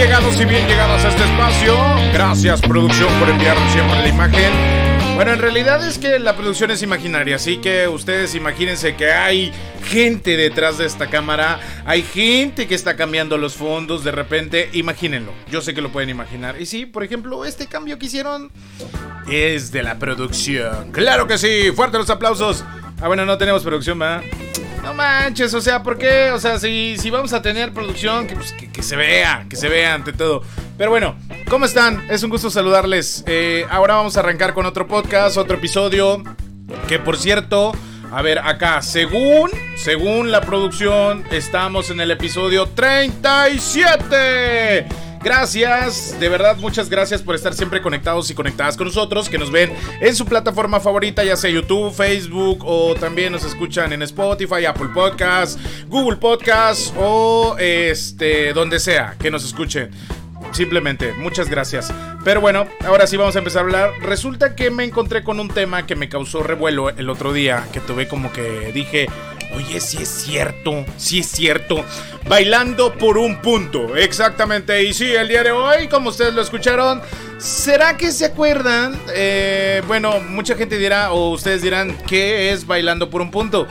llegados y bien llegados a este espacio. Gracias, producción, por enviarnos siempre la imagen. Bueno, en realidad es que la producción es imaginaria, así que ustedes imagínense que hay gente detrás de esta cámara, hay gente que está cambiando los fondos de repente, imagínenlo, yo sé que lo pueden imaginar. Y sí, por ejemplo, este cambio que hicieron es de la producción. Claro que sí, fuerte los aplausos. Ah, bueno, no tenemos producción, ¿verdad? No manches, o sea, ¿por qué? O sea, si, si vamos a tener producción, que, pues, se vea, que se vea ante todo. Pero bueno, ¿cómo están? Es un gusto saludarles. Eh, ahora vamos a arrancar con otro podcast, otro episodio. Que por cierto, a ver, acá, según, según la producción, estamos en el episodio 37. Gracias, de verdad, muchas gracias por estar siempre conectados y conectadas con nosotros, que nos ven en su plataforma favorita, ya sea YouTube, Facebook o también nos escuchan en Spotify, Apple Podcasts, Google Podcasts o este, donde sea que nos escuchen. Simplemente, muchas gracias. Pero bueno, ahora sí vamos a empezar a hablar. Resulta que me encontré con un tema que me causó revuelo el otro día, que tuve como que dije, Oye, sí es cierto, sí es cierto. Bailando por un punto, exactamente. Y sí, el día de hoy, como ustedes lo escucharon, ¿será que se acuerdan? Eh, bueno, mucha gente dirá, o ustedes dirán, ¿qué es bailando por un punto?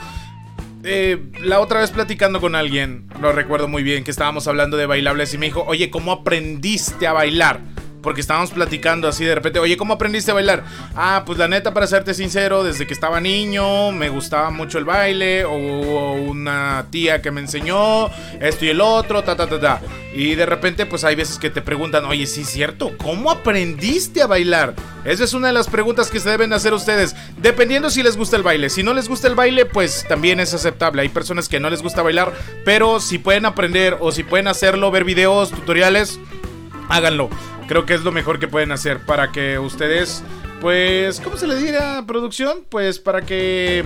Eh, la otra vez platicando con alguien, lo recuerdo muy bien, que estábamos hablando de bailables y me dijo, oye, ¿cómo aprendiste a bailar? Porque estábamos platicando así de repente, oye, ¿cómo aprendiste a bailar? Ah, pues la neta, para serte sincero, desde que estaba niño me gustaba mucho el baile, o una tía que me enseñó, esto y el otro, ta, ta, ta, ta. Y de repente, pues hay veces que te preguntan, oye, sí es cierto, ¿cómo aprendiste a bailar? Esa es una de las preguntas que se deben hacer ustedes, dependiendo si les gusta el baile. Si no les gusta el baile, pues también es aceptable. Hay personas que no les gusta bailar, pero si pueden aprender o si pueden hacerlo, ver videos, tutoriales, háganlo. Creo que es lo mejor que pueden hacer para que ustedes, pues, ¿cómo se le diga, producción? Pues para que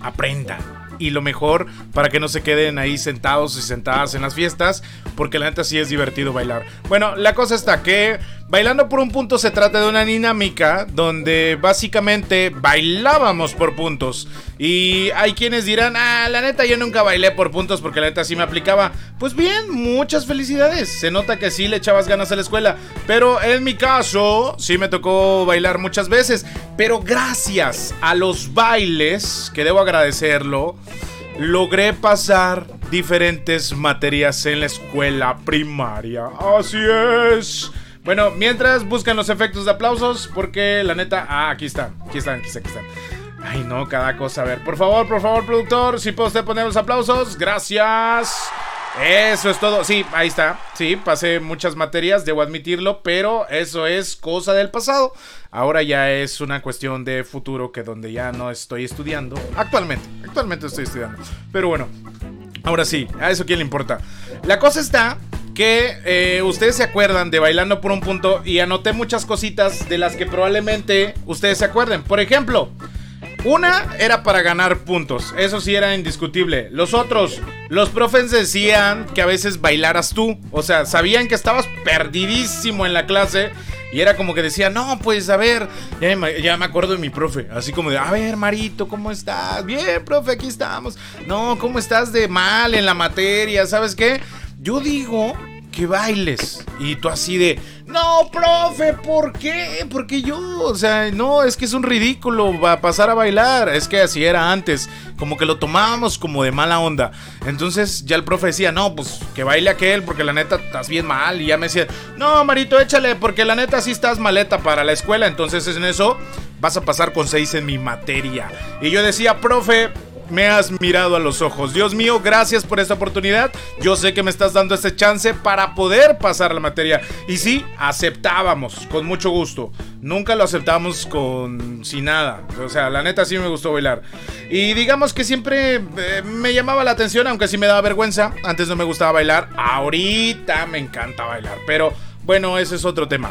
aprendan y lo mejor para que no se queden ahí sentados y sentadas en las fiestas, porque la neta sí es divertido bailar. Bueno, la cosa está que Bailando por un punto se trata de una dinámica donde básicamente bailábamos por puntos. Y hay quienes dirán, ah, la neta yo nunca bailé por puntos porque la neta sí me aplicaba. Pues bien, muchas felicidades. Se nota que sí le echabas ganas a la escuela. Pero en mi caso, sí me tocó bailar muchas veces. Pero gracias a los bailes, que debo agradecerlo, logré pasar diferentes materias en la escuela primaria. Así es. Bueno, mientras buscan los efectos de aplausos, porque la neta. Ah, aquí están, aquí están, aquí están, aquí están. Ay, no, cada cosa. A ver, por favor, por favor, productor, si puede usted poner los aplausos. Gracias. Eso es todo. Sí, ahí está. Sí, pasé muchas materias, debo admitirlo, pero eso es cosa del pasado. Ahora ya es una cuestión de futuro que donde ya no estoy estudiando. Actualmente, actualmente estoy estudiando. Pero bueno, ahora sí, a eso quién le importa. La cosa está que eh, ustedes se acuerdan de Bailando por un punto y anoté muchas cositas de las que probablemente ustedes se acuerden. Por ejemplo, una era para ganar puntos, eso sí era indiscutible. Los otros, los profes decían que a veces bailaras tú, o sea, sabían que estabas perdidísimo en la clase y era como que decía, no, pues a ver, ya me, ya me, acuerdo de mi profe, así como de, a ver, Marito, ¿cómo estás? Bien, profe, aquí estamos. No, ¿cómo estás de mal en la materia? ¿Sabes qué? Yo digo que bailes. Y tú así de, no, profe, ¿por qué? Porque yo, o sea, no, es que es un ridículo va a pasar a bailar. Es que así era antes, como que lo tomábamos como de mala onda. Entonces ya el profe decía, no, pues que baile aquel, porque la neta estás bien mal. Y ya me decía, no, Marito, échale, porque la neta sí estás maleta para la escuela. Entonces en eso vas a pasar con seis en mi materia. Y yo decía, profe, me has mirado a los ojos. Dios mío, gracias por esta oportunidad. Yo sé que me estás dando este chance para poder pasar la materia. Y sí, aceptábamos, con mucho gusto. Nunca lo aceptamos con sin nada. O sea, la neta sí me gustó bailar. Y digamos que siempre eh, me llamaba la atención, aunque sí me daba vergüenza. Antes no me gustaba bailar. Ahorita me encanta bailar. Pero bueno, ese es otro tema.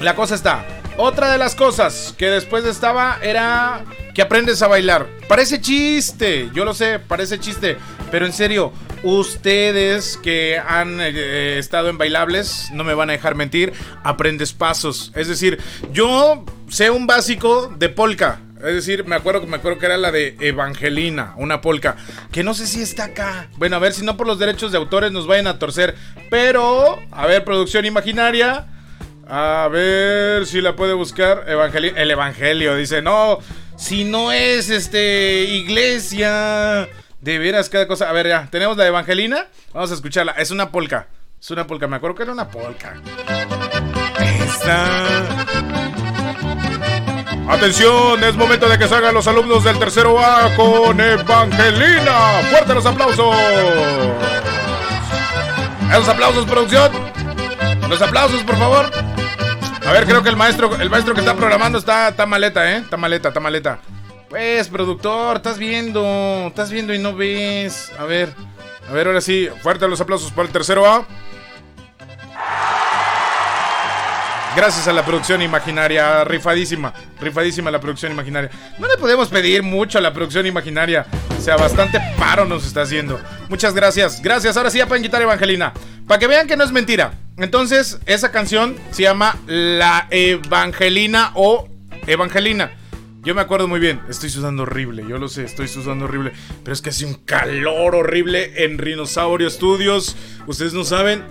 La cosa está. Otra de las cosas que después estaba era que aprendes a bailar. Parece chiste, yo lo sé, parece chiste. Pero en serio, ustedes que han eh, estado en bailables, no me van a dejar mentir, aprendes pasos. Es decir, yo sé un básico de polka. Es decir, me acuerdo, me acuerdo que era la de Evangelina, una polka. Que no sé si está acá. Bueno, a ver si no por los derechos de autores nos vayan a torcer. Pero, a ver, producción imaginaria. A ver si la puede buscar. el Evangelio. Dice, no, si no es este iglesia. De veras, cada cosa. A ver, ya, tenemos la Evangelina. Vamos a escucharla. Es una polka. Es una polka. Me acuerdo que era una polka. Atención, es momento de que salgan los alumnos del tercero A con Evangelina. Fuerte los aplausos. Los aplausos, producción. Los aplausos, por favor. A ver, creo que el maestro, el maestro que está programando está, está maleta, ¿eh? Está maleta, está maleta. Pues, productor, estás viendo, estás viendo y no ves. A ver, a ver, ahora sí, fuerte los aplausos para el tercero A. Gracias a la producción imaginaria, rifadísima, rifadísima la producción imaginaria. No le podemos pedir mucho a la producción imaginaria, o sea, bastante paro nos está haciendo. Muchas gracias, gracias. Ahora sí ya pueden quitar Evangelina, para que vean que no es mentira. Entonces, esa canción se llama La Evangelina o Evangelina. Yo me acuerdo muy bien, estoy sudando horrible, yo lo sé, estoy sudando horrible, pero es que hace un calor horrible en Rinosaurio Studios. Ustedes no saben.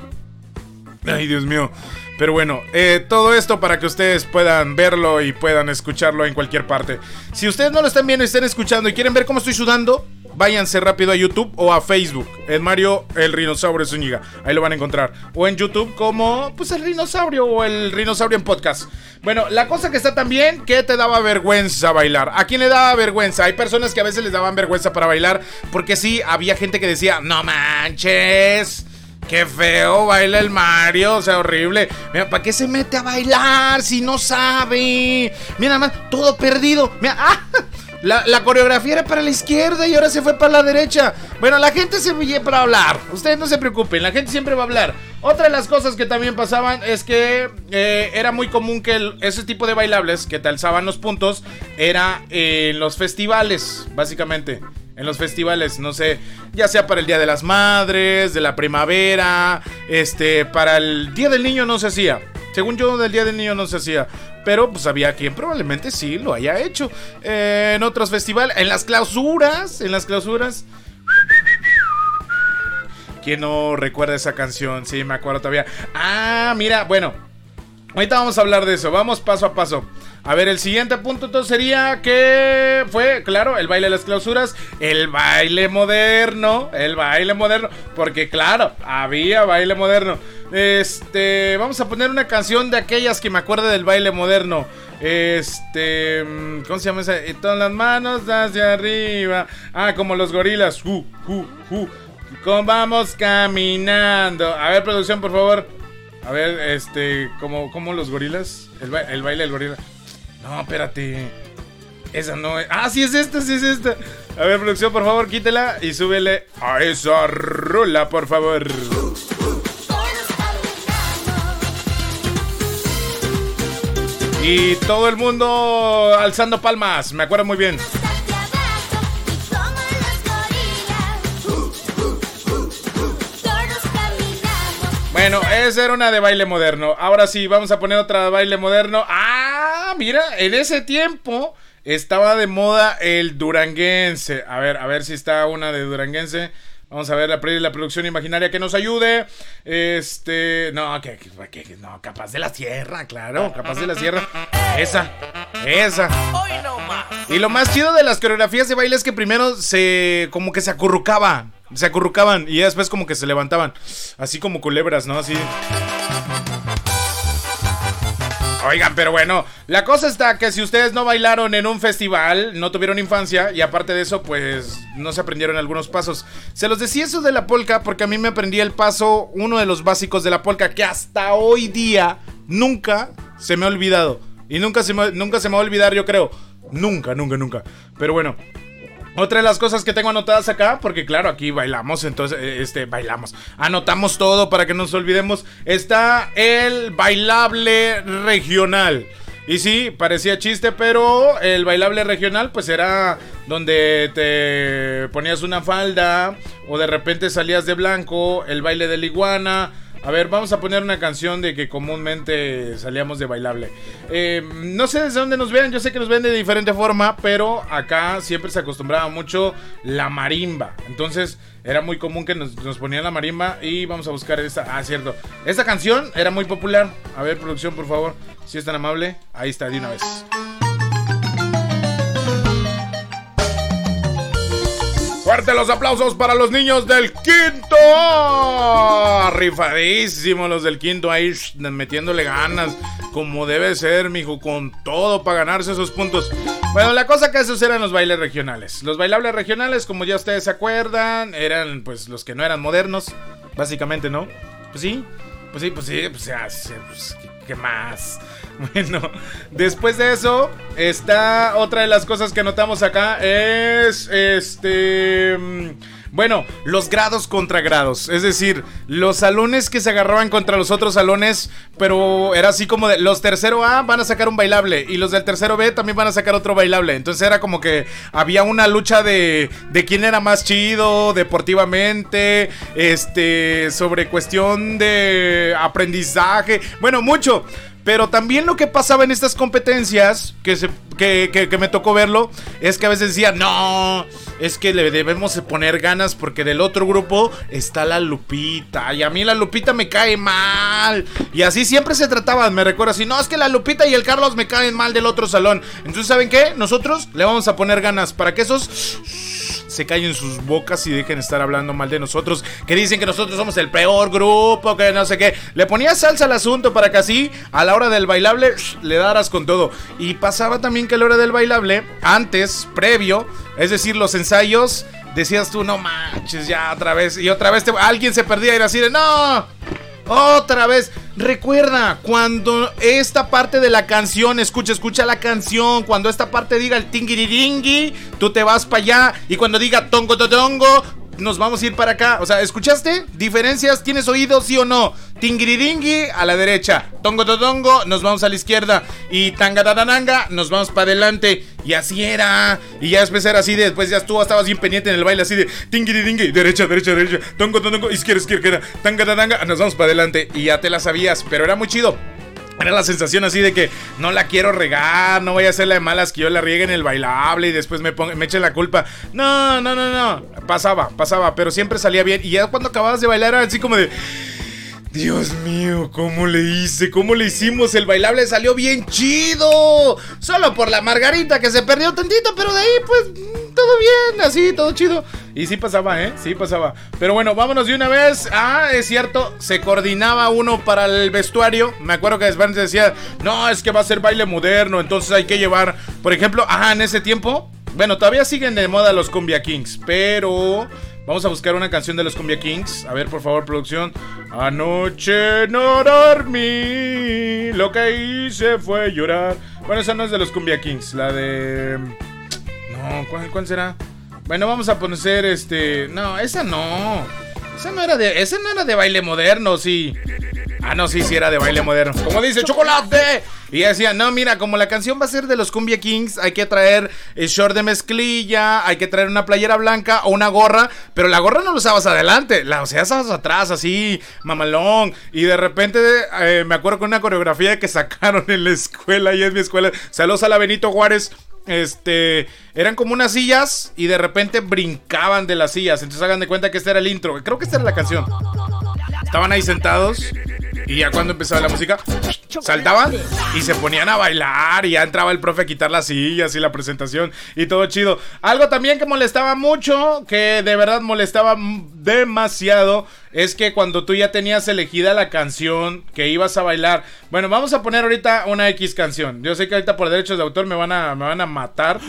Ay, Dios mío. Pero bueno, eh, todo esto para que ustedes puedan verlo y puedan escucharlo en cualquier parte. Si ustedes no lo están viendo y están escuchando y quieren ver cómo estoy sudando, váyanse rápido a YouTube o a Facebook. En Mario el Rinosaurio Zúñiga. Ahí lo van a encontrar. O en YouTube como pues el Rinosaurio o el Rinosaurio en podcast. Bueno, la cosa que está también que te daba vergüenza bailar. ¿A quién le daba vergüenza? Hay personas que a veces les daban vergüenza para bailar porque sí, había gente que decía, no manches. Qué feo baila el Mario, o sea, horrible. Mira, ¿para qué se mete a bailar si no sabe? Mira, más, todo perdido. Mira, ¡ah! La, coreografía era para la izquierda y ahora se fue para la derecha. Bueno, la gente se viene para hablar. Ustedes no se preocupen, la gente siempre va a hablar. Otra de las cosas que también pasaban es que eh, era muy común que ese tipo de bailables que te alzaban los puntos era en los festivales, básicamente en los festivales, no sé, ya sea para el Día de las Madres, de la primavera, este, para el Día del Niño no se hacía. Según yo, del Día del Niño no se hacía. Pero pues había quien probablemente sí lo haya hecho. Eh, en otros festivales, en las clausuras, en las clausuras. ¿Quién no recuerda esa canción? Sí, me acuerdo todavía. Ah, mira, bueno. Ahorita vamos a hablar de eso. Vamos paso a paso. A ver, el siguiente punto entonces sería que fue, claro, el baile de las clausuras, el baile moderno, el baile moderno, porque claro, había baile moderno. Este, vamos a poner una canción de aquellas que me acuerdo del baile moderno. Este, mm, ¿cómo se llama esa? Todas las manos hacia arriba. Ah, como los gorilas. Uh, uh, uh. Vamos caminando. A ver, producción, por favor. A ver, este, como, como los gorilas. El, el baile del gorila. No, espérate. Esa no es. Ah, sí es esta, sí es esta. A ver, producción, por favor, quítela y súbele a esa rola, por favor. Y todo el mundo alzando palmas, me acuerdo muy bien. Bueno, esa era una de baile moderno. Ahora sí, vamos a poner otra de baile moderno. Ah, mira, en ese tiempo estaba de moda el duranguense. A ver, a ver si está una de duranguense. Vamos a ver la, la producción imaginaria que nos ayude. Este. No, que, no, capaz de la sierra, claro. Capaz de la sierra. Esa. Esa. Y lo más chido de las coreografías de baile es que primero se. como que se acurrucaba se acurrucaban y después como que se levantaban. Así como culebras, ¿no? Así. Oigan, pero bueno, la cosa está que si ustedes no bailaron en un festival, no tuvieron infancia y aparte de eso, pues no se aprendieron algunos pasos. Se los decía eso de la polka porque a mí me aprendí el paso, uno de los básicos de la polka, que hasta hoy día nunca se me ha olvidado. Y nunca se me, nunca se me va a olvidar, yo creo. Nunca, nunca, nunca. Pero bueno, otra de las cosas que tengo anotadas acá, porque claro, aquí bailamos, entonces, eh, este, bailamos. Anotamos todo para que no nos olvidemos. Está el bailable regional. Y sí, parecía chiste, pero el bailable regional pues era donde te ponías una falda o de repente salías de blanco, el baile de la iguana, A ver, vamos a poner una canción de que comúnmente salíamos de bailable. Eh, no sé desde dónde nos vean, yo sé que nos ven de diferente forma, pero acá siempre se acostumbraba mucho la marimba. Entonces era muy común que nos, nos ponían la marimba y vamos a buscar esta. Ah, cierto. Esta canción era muy popular. A ver, producción, por favor, si es tan amable. Ahí está, de una vez. Fuerte los aplausos para los niños del quinto. Rifadísimos los del quinto ahí metiéndole ganas. Como debe ser, mijo, con todo para ganarse esos puntos. Bueno, la cosa que esos eran los bailes regionales. Los bailables regionales, como ya ustedes se acuerdan, eran pues los que no eran modernos. Básicamente, ¿no? Pues sí. Pues sí, pues sí, pues, ya, pues ¿qué más? Bueno, después de eso, está otra de las cosas que notamos acá es este... Bueno, los grados contra grados. Es decir, los salones que se agarraban contra los otros salones. Pero era así como de. Los tercero A van a sacar un bailable. Y los del tercero B también van a sacar otro bailable. Entonces era como que había una lucha de. de quién era más chido deportivamente. Este. Sobre cuestión de aprendizaje. Bueno, mucho. Pero también lo que pasaba en estas competencias, que, se, que, me tocó verlo, es que a veces decía, no, es que le debemos poner ganas porque del otro grupo está la Lupita. Y a mí la Lupita me cae mal. Y así siempre se trataban, me recuerdo así, no, es que la Lupita y el Carlos me caen mal del otro salón. Entonces, ¿saben qué? Nosotros le vamos a poner ganas para que esos se callen sus bocas y dejen estar hablando mal de nosotros. Que dicen que nosotros somos el peor grupo, que no sé qué. Le ponía salsa al asunto para que así, a la hora del bailable, le daras con todo. Y pasaba también que a la hora del bailable, antes, previo, es decir, los ensayos, decías tú, no manches, ya otra vez. Y otra vez alguien se perdía y era así de, no. Otra vez, recuerda, cuando esta parte de la canción, escucha, escucha la canción, cuando esta parte diga el tingiriringui, tú te vas para allá, y cuando diga tongo tongo, nos vamos a ir para acá. O sea, ¿escuchaste? ¿Diferencias? ¿Tienes oído, sí o no? Tingiriringui a la derecha. Tongo tongo, nos vamos a la izquierda. Y tangadadananga, nos vamos para adelante. Y así era. Y ya después era así. Después ya estuvo, estabas bien pendiente en el baile, así de tingiriringui, derecha, derecha, derecha. Tongo tongo, izquierda, izquierda. Tangadadanga, nos vamos para adelante. Y ya te la sabías. Pero era muy chido. Era la sensación así de que no la quiero regar, no voy a hacerla de malas que yo la riegue en el bailable y después me, ponga, me eche la culpa. No, no, no, no. Pasaba, pasaba, pero siempre salía bien. Y ya cuando acababas de bailar era así como de... Dios mío, ¿cómo le hice? ¿Cómo le hicimos? El bailable salió bien chido. Solo por la margarita que se perdió tantito, pero de ahí pues todo bien, así, todo chido. Y sí pasaba, ¿eh? Sí pasaba. Pero bueno, vámonos de una vez. Ah, es cierto, se coordinaba uno para el vestuario. Me acuerdo que después decía, no, es que va a ser baile moderno, entonces hay que llevar, por ejemplo, ajá, en ese tiempo. Bueno, todavía siguen de moda los Cumbia Kings, pero Vamos a buscar una canción de los Cumbia Kings. A ver, por favor, producción. Anoche no dormí. Lo que hice fue llorar. Bueno, esa no es de los Cumbia Kings. La de. No, ¿cuál, será? Bueno, vamos a poner este. No, esa no. Esa no era de. Esa no era de baile moderno, sí. Ah, no, sí, sí era de baile moderno. Como dice, chocolate. Y decía, no, mira, como la canción va a ser de los Cumbia Kings, hay que traer el short de mezclilla, hay que traer una playera blanca o una gorra, pero la gorra no la usabas adelante, la usabas atrás, así, mamalón. Y de repente eh, me acuerdo con una coreografía que sacaron en la escuela, y es mi escuela. Saludos a la Benito Juárez. Este, eran como unas sillas y de repente brincaban de las sillas. Entonces hagan de cuenta que este era el intro. Creo que esta era la canción. Estaban ahí sentados y ya cuando empezaba la música, saltaban y se ponían a bailar. Y ya entraba el profe a quitar las sillas y la presentación y todo chido. Algo también que molestaba mucho, que de verdad molestaba demasiado, es que cuando tú ya tenías elegida la canción que ibas a bailar. Bueno, vamos a poner ahorita una X canción. Yo sé que ahorita por derechos de autor me van a, me van a matar.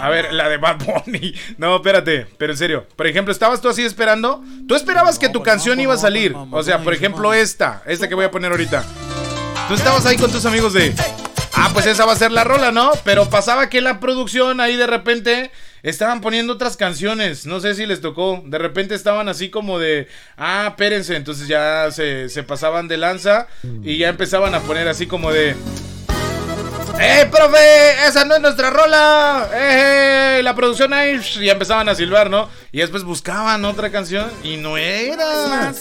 A ver, la de Bad Bunny. No, espérate, pero en serio. Por ejemplo, estabas tú así esperando. Tú esperabas que tu canción iba a salir. O sea, por ejemplo, esta. Esta que voy a poner ahorita. Tú estabas ahí con tus amigos de. Ah, pues esa va a ser la rola, ¿no? Pero pasaba que la producción ahí de repente estaban poniendo otras canciones. No sé si les tocó. De repente estaban así como de. Ah, espérense. Entonces ya se, se pasaban de lanza y ya empezaban a poner así como de. ¡Eh, profe! ¡Esa no es nuestra rola! ¡Eh! La producción ahí. Y empezaban a silbar, ¿no? Y después buscaban otra canción y no era.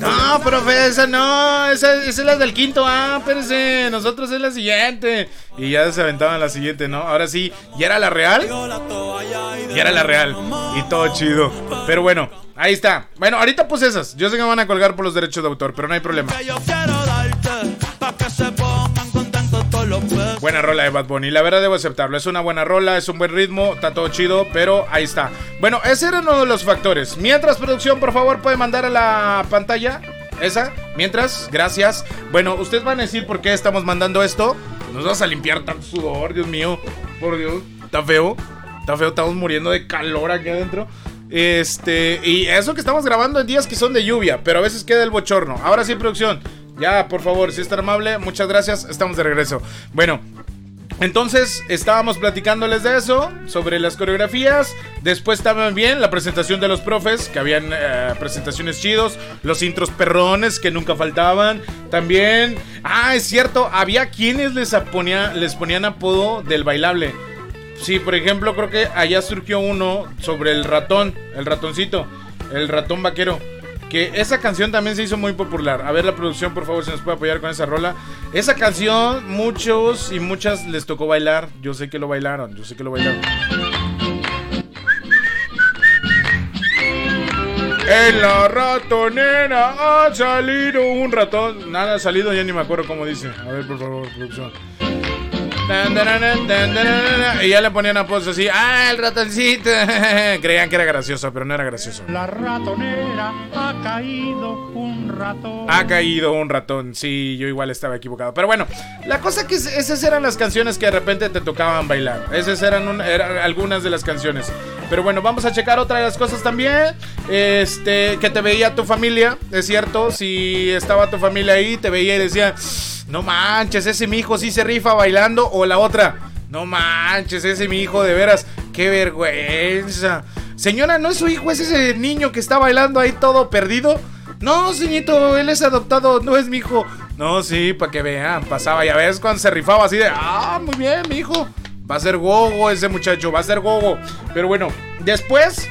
No, profe, esa no, esa, es la del quinto Ah, espérense, nosotros es la siguiente. Y ya se aventaban la siguiente, ¿no? Ahora sí, ¿ya era la real? Ya era la real. Y todo chido. Pero bueno, ahí está. Bueno, ahorita pues esas. Yo sé que me van a colgar por los derechos de autor, pero no hay problema. Buena rola de Bad Bunny, la verdad debo aceptarlo. Es una buena rola, es un buen ritmo, está todo chido, pero ahí está. Bueno, ese era uno de los factores. Mientras, producción, por favor, puede mandar a la pantalla esa. Mientras, gracias. Bueno, ustedes van a decir por qué estamos mandando esto. Nos vas a limpiar tanto sudor, Dios mío. Por Dios, está feo. Está feo, estamos muriendo de calor aquí adentro. Este, y eso que estamos grabando en días que son de lluvia, pero a veces queda el bochorno. Ahora sí, producción. Ya, por favor, si es tan amable, muchas gracias. Estamos de regreso. Bueno, entonces estábamos platicándoles de eso, sobre las coreografías. Después también la presentación de los profes, que habían eh, presentaciones chidos. Los intros perrones que nunca faltaban. También, ah, es cierto, había quienes les, les ponían apodo del bailable. Sí, por ejemplo, creo que allá surgió uno sobre el ratón, el ratoncito, el ratón vaquero. Que esa canción también se hizo muy popular. A ver la producción, por favor, si nos puede apoyar con esa rola. Esa canción, muchos y muchas les tocó bailar. Yo sé que lo bailaron, yo sé que lo bailaron. En la ratonera ha salido un ratón. Nada ha salido, ya ni me acuerdo cómo dice. A ver, por favor, producción. Y ya le ponían apodos así. ¡Ah, el ratoncito! Creían que era gracioso, pero no era gracioso. La ratonera ha caído un ratón. Ha caído un ratón. Sí, yo igual estaba equivocado. Pero bueno, la cosa que esas eran las canciones que de repente te tocaban bailar. Esas eran, eran algunas de las canciones. Pero bueno, vamos a checar otra de las cosas también. Este, que te veía tu familia, es cierto. Si estaba tu familia ahí, te veía y decía. No manches, ese mi hijo sí se rifa bailando. O la otra, no manches, ese mi hijo de veras, qué vergüenza. Señora, ¿no es su hijo? ¿Es ese niño que está bailando ahí todo perdido? No, señorito, él es adoptado, no es mi hijo. No, sí, para que vean, pasaba, ya ves, cuando se rifaba así de, ah, muy bien, mi hijo. Va a ser gogo ese muchacho, va a ser gogo. Pero bueno, después,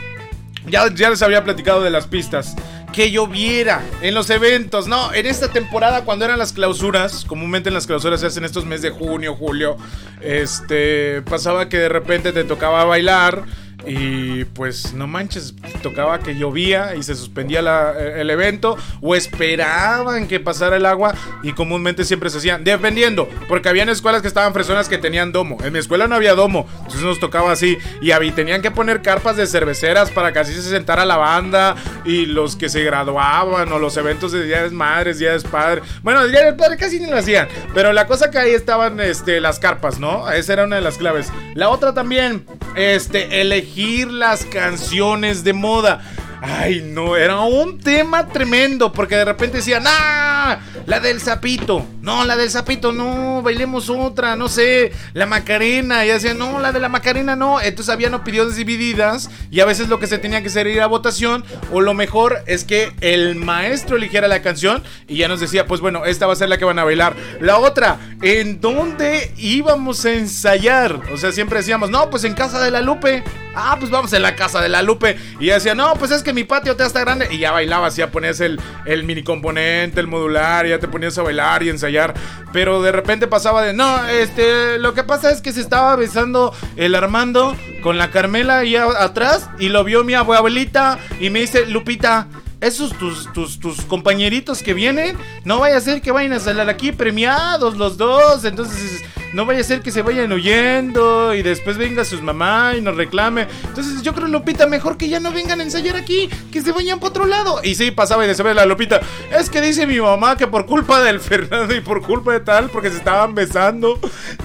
ya, ya les había platicado de las pistas que lloviera en los eventos. No, en esta temporada cuando eran las clausuras, comúnmente en las clausuras se hacen estos meses de junio, julio, este, pasaba que de repente te tocaba bailar y pues no manches, tocaba que llovía y se suspendía eh, el evento o esperaban que pasara el agua y comúnmente siempre se hacían, dependiendo, porque habían escuelas que estaban fresonas que tenían domo. En mi escuela no había domo, entonces nos tocaba así y tenían que poner carpas de cerveceras para que así se sentara la banda y los que se graduaban o los eventos de Día de Madres, Día de Padre. Bueno, Día de Padre casi ni lo hacían, pero la cosa que ahí estaban este, las carpas, ¿no? Esa era una de las claves. La otra también, este, elegir las canciones de moda. Ay, no, era un tema tremendo porque de repente decían, ¡ah! La del sapito. No, la del sapito, no, bailemos otra, no sé, la Macarena. Y decían, no, la de la Macarena no. Entonces habían opiniones divididas y a veces lo que se tenía que hacer era ir a votación o lo mejor es que el maestro eligiera la canción y ya nos decía, pues bueno, esta va a ser la que van a bailar. La otra, ¿en dónde íbamos a ensayar? O sea, siempre decíamos, no, pues en casa de la Lupe. Ah, pues vamos en la casa de la Lupe. Y decía, no, pues es que mi patio te está grande. Y ya bailabas, ya ponías el, el mini componente, el modular, ya te ponías a bailar y ensayar. Pero de repente pasaba de, no, este, lo que pasa es que se estaba besando el Armando con la Carmela ahí atrás. Y lo vio mi abuelita y me dice, Lupita, esos tus, tus, tus compañeritos que vienen, no vaya a ser que vayan a salir aquí premiados los dos. Entonces no vaya a ser que se vayan huyendo y después venga sus mamá y nos reclame. Entonces yo creo, Lupita, mejor que ya no vengan a ensayar aquí, que se vayan para otro lado. Y sí, pasaba y decía la Lupita, es que dice mi mamá que por culpa del Fernando y por culpa de tal, porque se estaban besando,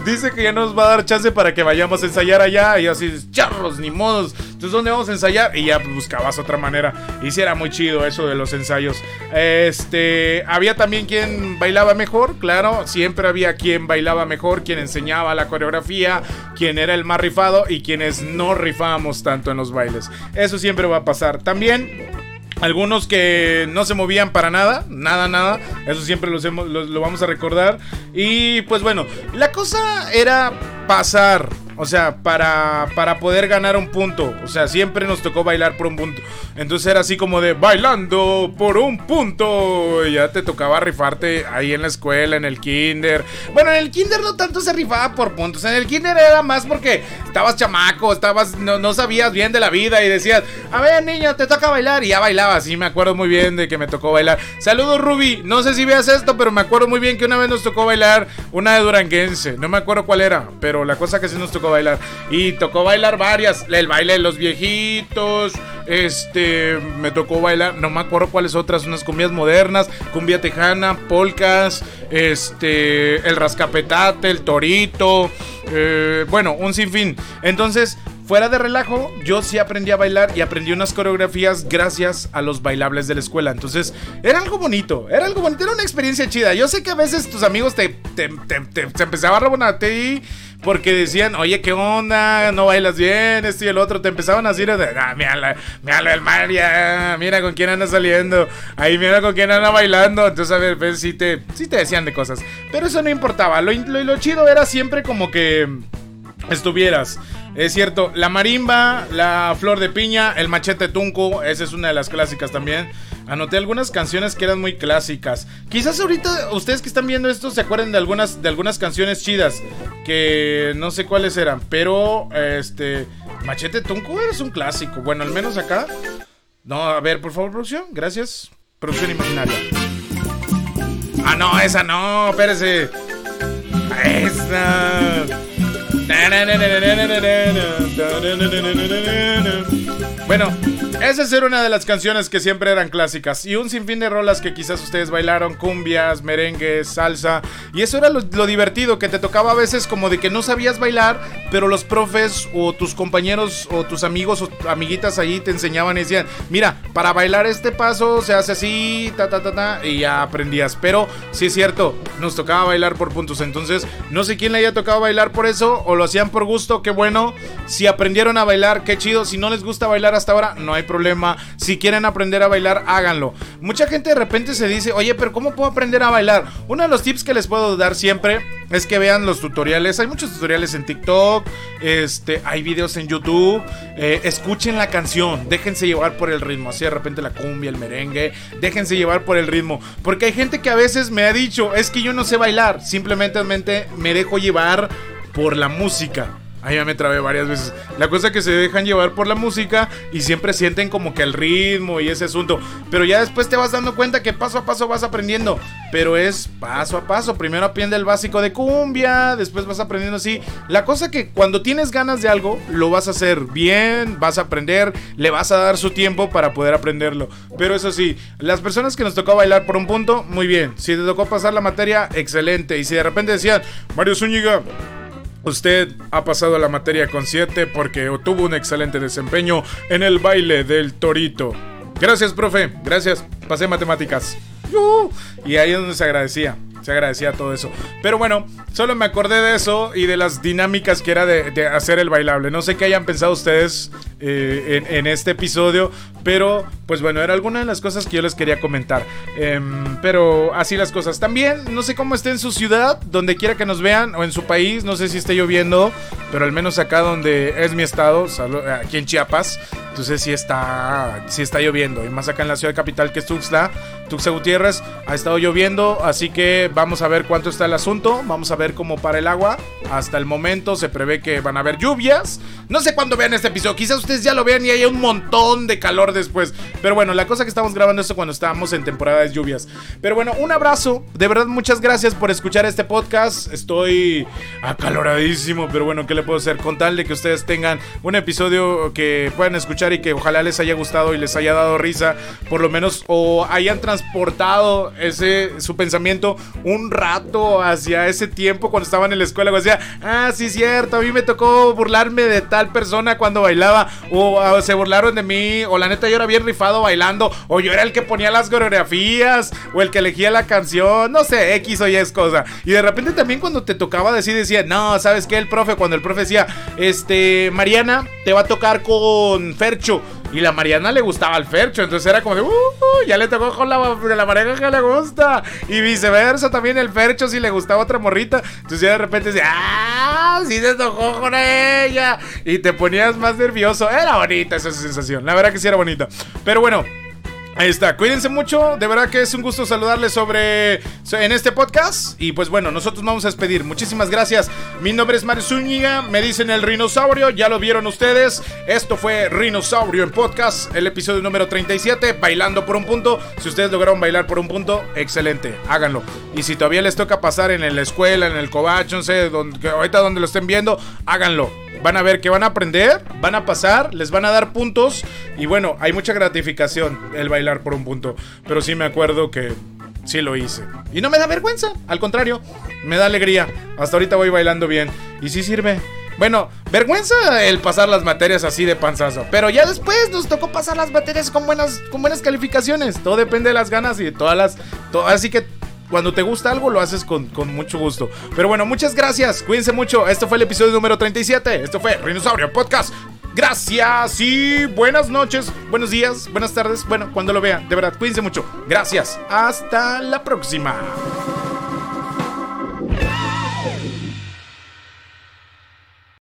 dice que ya nos va a dar chance para que vayamos a ensayar allá. Y así, charros, ni modos. Entonces, ¿dónde vamos a ensayar? Y ya buscabas otra manera. Y sí, era muy chido eso de los ensayos. Este, había también quien bailaba mejor, claro, siempre había quien bailaba mejor, quien enseñaba la coreografía, quién era el más rifado y quienes no rifábamos tanto en los bailes. Eso siempre va a pasar. También algunos que no se movían para nada, nada, nada. Eso siempre lo, lo, vamos a recordar. Y pues bueno, la cosa era pasar O sea, para, para poder ganar un punto. O sea, siempre nos tocó bailar por un punto. Entonces era así como de bailando por un punto. Y ya te tocaba rifarte ahí en la escuela, en el kinder. Bueno, en el kinder no tanto se rifaba por puntos. En el kinder era más porque estabas chamaco, estabas, no, no sabías bien de la vida y decías, a ver niño, te toca bailar. Y ya bailabas. Y me acuerdo muy bien de que me tocó bailar. Saludos Ruby. No sé si veas esto, pero me acuerdo muy bien que una vez nos tocó bailar una de Duranguense. No me acuerdo cuál era, pero la cosa que sí nos tocó bailar. Y tocó bailar varias. El baile de los viejitos. Este, me tocó bailar, no me acuerdo cuáles otras, unas cumbias modernas, cumbia tejana, polcas, este, el rascapetate, el torito, eh, bueno, un sinfín. Entonces, fuera de relajo, yo sí aprendí a bailar y aprendí unas coreografías gracias a los bailables de la escuela. Entonces, era algo bonito, era algo bonito, era una experiencia chida. Yo sé que a veces tus amigos te, te, empezaban a ti porque decían, oye, ¿qué onda? No bailas bien, esto y el otro. Te empezaban a decir, ah, mira, el María, mira con quién anda saliendo, ahí mira con quién anda bailando. Entonces, a ver, sí te, sí te decían de cosas. Pero eso no importaba, lo, lo, lo chido era siempre como que estuvieras. Es cierto, la marimba, la flor de piña, el machete tunco, esa es una de las clásicas también. Anoté algunas canciones que eran muy clásicas. Quizás ahorita ustedes que están viendo esto se acuerden de algunas de algunas canciones chidas que no sé cuáles eran, pero este Machete Tunco es un clásico. Bueno, al menos acá. No, a ver, por favor, producción, gracias. Producción imaginaria. Ah, no, esa no, espérese. Esa. Bueno, esa era una de las canciones que siempre eran clásicas. Y un sinfín de rolas que quizás ustedes bailaron: cumbias, merengues, salsa. Y eso era lo, divertido, que te tocaba a veces como de que no sabías bailar, pero los profes o tus compañeros o tus amigos o amiguitas allí te enseñaban y decían: Mira, para bailar este paso se hace así, ta, ta, ta, ta. Y ya aprendías. Pero sí es cierto, nos tocaba bailar por puntos. Entonces, no sé quién le haya tocado bailar por eso o lo hacían por gusto, qué bueno. Si aprendieron a bailar, qué chido. Si no les gusta bailar hasta ahora, no hay problema. Si quieren aprender a bailar, háganlo. Mucha gente de repente se dice, oye, pero ¿cómo puedo aprender a bailar? Uno de los tips que les puedo dar siempre es que vean los tutoriales. Hay muchos tutoriales en TikTok, este, hay videos en YouTube. Eh, escuchen la canción, déjense llevar por el ritmo. Así de repente la cumbia, el merengue, déjense llevar por el ritmo. Porque hay gente que a veces me ha dicho, es que yo no sé bailar, simplemente me dejo llevar por la música. Ahí ya me trabé varias veces. La cosa es que se dejan llevar por la música y siempre sienten como que el ritmo y ese asunto. Pero ya después te vas dando cuenta que paso a paso vas aprendiendo. Pero es paso a paso. Primero aprende el básico de cumbia, después vas aprendiendo así. La cosa que cuando tienes ganas de algo, lo vas a hacer bien, vas a aprender, le vas a dar su tiempo para poder aprenderlo. Pero eso sí, las personas que nos tocó bailar por un punto, muy bien. Si te tocó pasar la materia, excelente. Y si de repente decían, Mario Zúñiga, Usted ha pasado la materia con 7 porque tuvo un excelente desempeño en el baile del torito. Gracias, profe. Gracias. Pasé matemáticas. Y ahí es donde se agradecía se agradecía todo eso. Pero bueno, solo me acordé de eso y de las dinámicas que era de, hacer el bailable. No sé qué hayan pensado ustedes eh, en, este episodio, pero pues bueno, era alguna de las cosas que yo les quería comentar. Em, pero así las cosas. También, no sé cómo esté en su ciudad, donde quiera que nos vean, o en su país, no sé si esté lloviendo, pero al menos acá donde es mi estado, aquí en Chiapas, entonces sí está, sí está lloviendo. Y más acá en la ciudad capital que es Tuxtla, Tuxtla Gutiérrez, ha estado lloviendo, así que vamos a ver cuánto está el asunto, vamos a ver cómo para el agua. Hasta el momento se prevé que van a haber lluvias. No sé cuándo vean este episodio, quizás ustedes ya lo vean y haya un montón de calor después. Pero bueno, la cosa que estamos grabando esto cuando estábamos en temporada de lluvias. Pero bueno, un abrazo, de verdad muchas gracias por escuchar este podcast. Estoy acaloradísimo, pero bueno, ¿qué le puedo hacer? Con tal de que ustedes tengan un episodio que puedan escuchar y que ojalá les haya gustado y les haya dado risa, por lo menos, o hayan transportado ese su pensamiento un rato hacia ese tiempo cuando estaban en la escuela. O decía, ah, sí, cierto, a mí me tocó burlarme de tal persona cuando bailaba, o, se burlaron de mí, o la neta yo era bien rifado bailando, o yo era el que ponía las coreografías, o el que elegía la canción, no sé, X o Y es cosa. Y de repente también cuando te tocaba decir, decía, no, ¿sabes qué? El profe, cuando el profe decía, este, Mariana, te va a tocar con Fercho. Y la Mariana le gustaba al Fercho. Entonces era como de, uh, ya le tocó con la, la pareja que le gusta. Y viceversa, también el Fercho si le gustaba otra morrita. Entonces ya de repente decía, ah, sí te tocó con ella. Y te ponías más nervioso. Era bonita esa sensación. La verdad que sí era bonita. Pero bueno. Ahí está, cuídense mucho, de verdad que es un gusto saludarles sobre en este podcast y pues bueno, nosotros vamos a despedir. Muchísimas gracias. Mi nombre es Mario Zúñiga, me dicen el Rinosaurio, ya lo vieron ustedes. Esto fue Rinosaurio en podcast, el episodio número 37, bailando por un punto. Si ustedes lograron bailar por un punto, excelente, háganlo. Y si todavía les toca pasar en la escuela, en el cobacho, no sé, donde, ahorita donde lo estén viendo, háganlo van a ver que van a aprender, van a pasar, les van a dar puntos y bueno, hay mucha gratificación el bailar por un punto, pero sí me acuerdo que sí lo hice. Y no me da vergüenza, al contrario, me da alegría. Hasta ahorita voy bailando bien y sí sirve. Bueno, vergüenza el pasar las materias así de panzazo. Pero ya después nos tocó pasar las materias con buenas, con buenas calificaciones. Todo depende de las ganas y de todas las. así que cuando te gusta algo lo haces con, con mucho gusto. Pero bueno, muchas gracias. Cuídense mucho. Esto fue el episodio número 37. Esto fue Rinosaurio Podcast. Gracias y buenas noches, buenos días, buenas tardes. Bueno, cuando lo vean, de verdad, cuídense mucho. Gracias. Hasta la próxima.